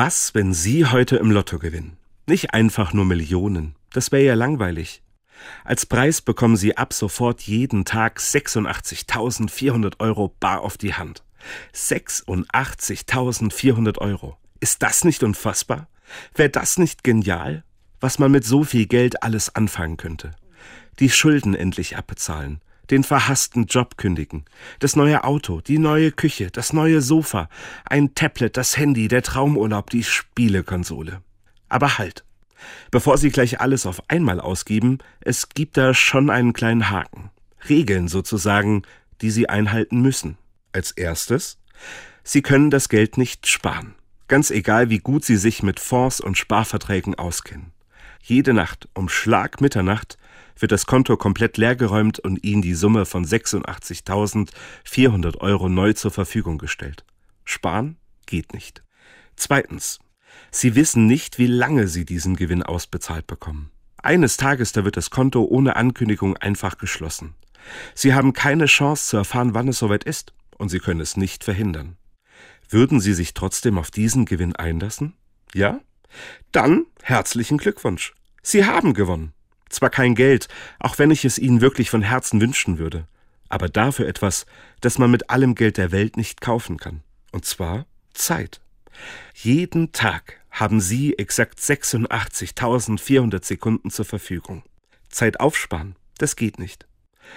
Was, wenn Sie heute im Lotto gewinnen? Nicht einfach nur Millionen, das wäre ja langweilig. Als Preis bekommen Sie ab sofort jeden Tag 86.400 Euro bar auf die Hand. 86.400 Euro. Ist das nicht unfassbar? Wäre das nicht genial? Was man mit so viel Geld alles anfangen könnte. Die Schulden endlich abbezahlen, den verhassten Job kündigen, das neue Auto, die neue Küche, das neue Sofa, ein Tablet, das Handy, der Traumurlaub, die Spielekonsole. Aber halt. Bevor Sie gleich alles auf einmal ausgeben, es gibt da schon einen kleinen Haken. Regeln sozusagen, die Sie einhalten müssen. Als erstes, Sie können das Geld nicht sparen. Ganz egal, wie gut Sie sich mit Fonds und Sparverträgen auskennen. Jede Nacht um Schlag Mitternacht wird das Konto komplett leergeräumt und Ihnen die Summe von 86.400 Euro neu zur Verfügung gestellt. Sparen geht nicht. Zweitens. Sie wissen nicht, wie lange Sie diesen Gewinn ausbezahlt bekommen. Eines Tages, da wird das Konto ohne Ankündigung einfach geschlossen. Sie haben keine Chance zu erfahren, wann es soweit ist, und Sie können es nicht verhindern. Würden Sie sich trotzdem auf diesen Gewinn einlassen? Ja? Dann herzlichen Glückwunsch. Sie haben gewonnen. Zwar kein Geld, auch wenn ich es Ihnen wirklich von Herzen wünschen würde, aber dafür etwas, das man mit allem Geld der Welt nicht kaufen kann. Und zwar Zeit. Jeden Tag haben Sie exakt 86.400 Sekunden zur Verfügung. Zeit aufsparen, das geht nicht.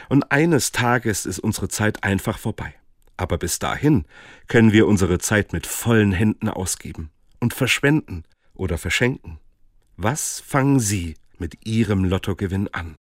Und eines Tages ist unsere Zeit einfach vorbei. Aber bis dahin können wir unsere Zeit mit vollen Händen ausgeben und verschwenden oder verschenken. Was fangen Sie mit Ihrem Lottogewinn an?